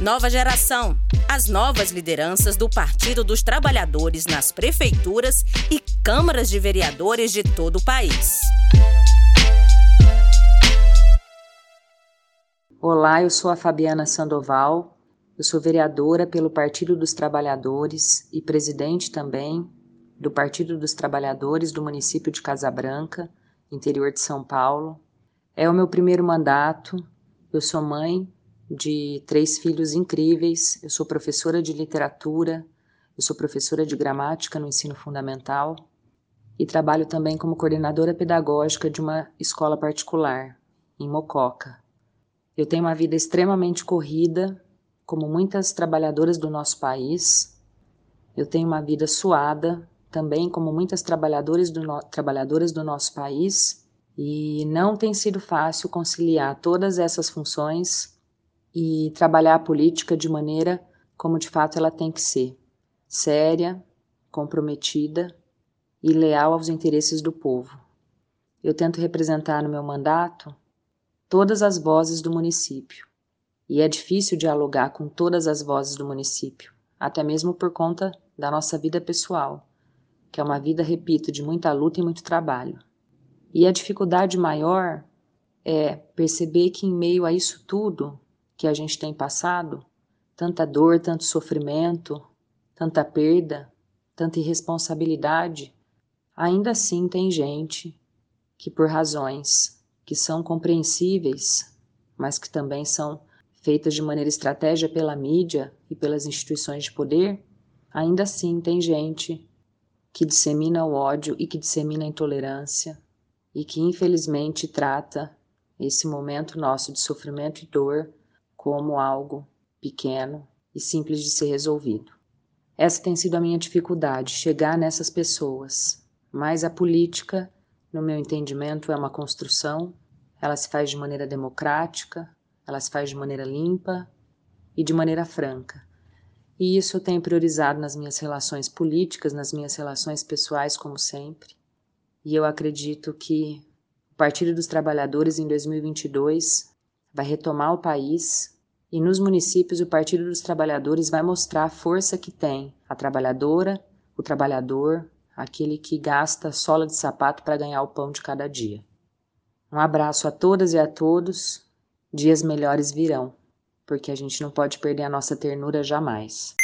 Nova geração. As novas lideranças do Partido dos Trabalhadores nas prefeituras e câmaras de vereadores de todo o país. Olá, eu sou a Fabiana Sandoval. Eu sou vereadora pelo Partido dos Trabalhadores e presidente também do Partido dos Trabalhadores do município de Casabranca, interior de São Paulo. É o meu primeiro mandato. Eu sou mãe de três filhos incríveis. Eu sou professora de literatura, eu sou professora de gramática no ensino fundamental e trabalho também como coordenadora pedagógica de uma escola particular em Mococa. Eu tenho uma vida extremamente corrida, como muitas trabalhadoras do nosso país. Eu tenho uma vida suada, também como muitas trabalhadoras do, no... trabalhadoras do nosso país, e não tem sido fácil conciliar todas essas funções e trabalhar a política de maneira como de fato ela tem que ser: séria, comprometida e leal aos interesses do povo. Eu tento representar no meu mandato todas as vozes do município. E é difícil dialogar com todas as vozes do município, até mesmo por conta da nossa vida pessoal, que é uma vida, repito, de muita luta e muito trabalho. E a dificuldade maior é perceber que, em meio a isso tudo, que a gente tem passado, tanta dor, tanto sofrimento, tanta perda, tanta irresponsabilidade, ainda assim tem gente que, por razões que são compreensíveis, mas que também são feitas de maneira estratégia pela mídia e pelas instituições de poder, ainda assim tem gente que dissemina o ódio e que dissemina a intolerância e que infelizmente trata esse momento nosso de sofrimento e dor como algo pequeno e simples de ser resolvido. Essa tem sido a minha dificuldade, chegar nessas pessoas. Mas a política, no meu entendimento, é uma construção, ela se faz de maneira democrática, ela se faz de maneira limpa e de maneira franca. E isso eu tenho priorizado nas minhas relações políticas, nas minhas relações pessoais, como sempre. E eu acredito que o Partido dos Trabalhadores, em 2022, vai retomar o país e nos municípios, o Partido dos Trabalhadores vai mostrar a força que tem a trabalhadora, o trabalhador, aquele que gasta sola de sapato para ganhar o pão de cada dia. Um abraço a todas e a todos. Dias melhores virão, porque a gente não pode perder a nossa ternura jamais.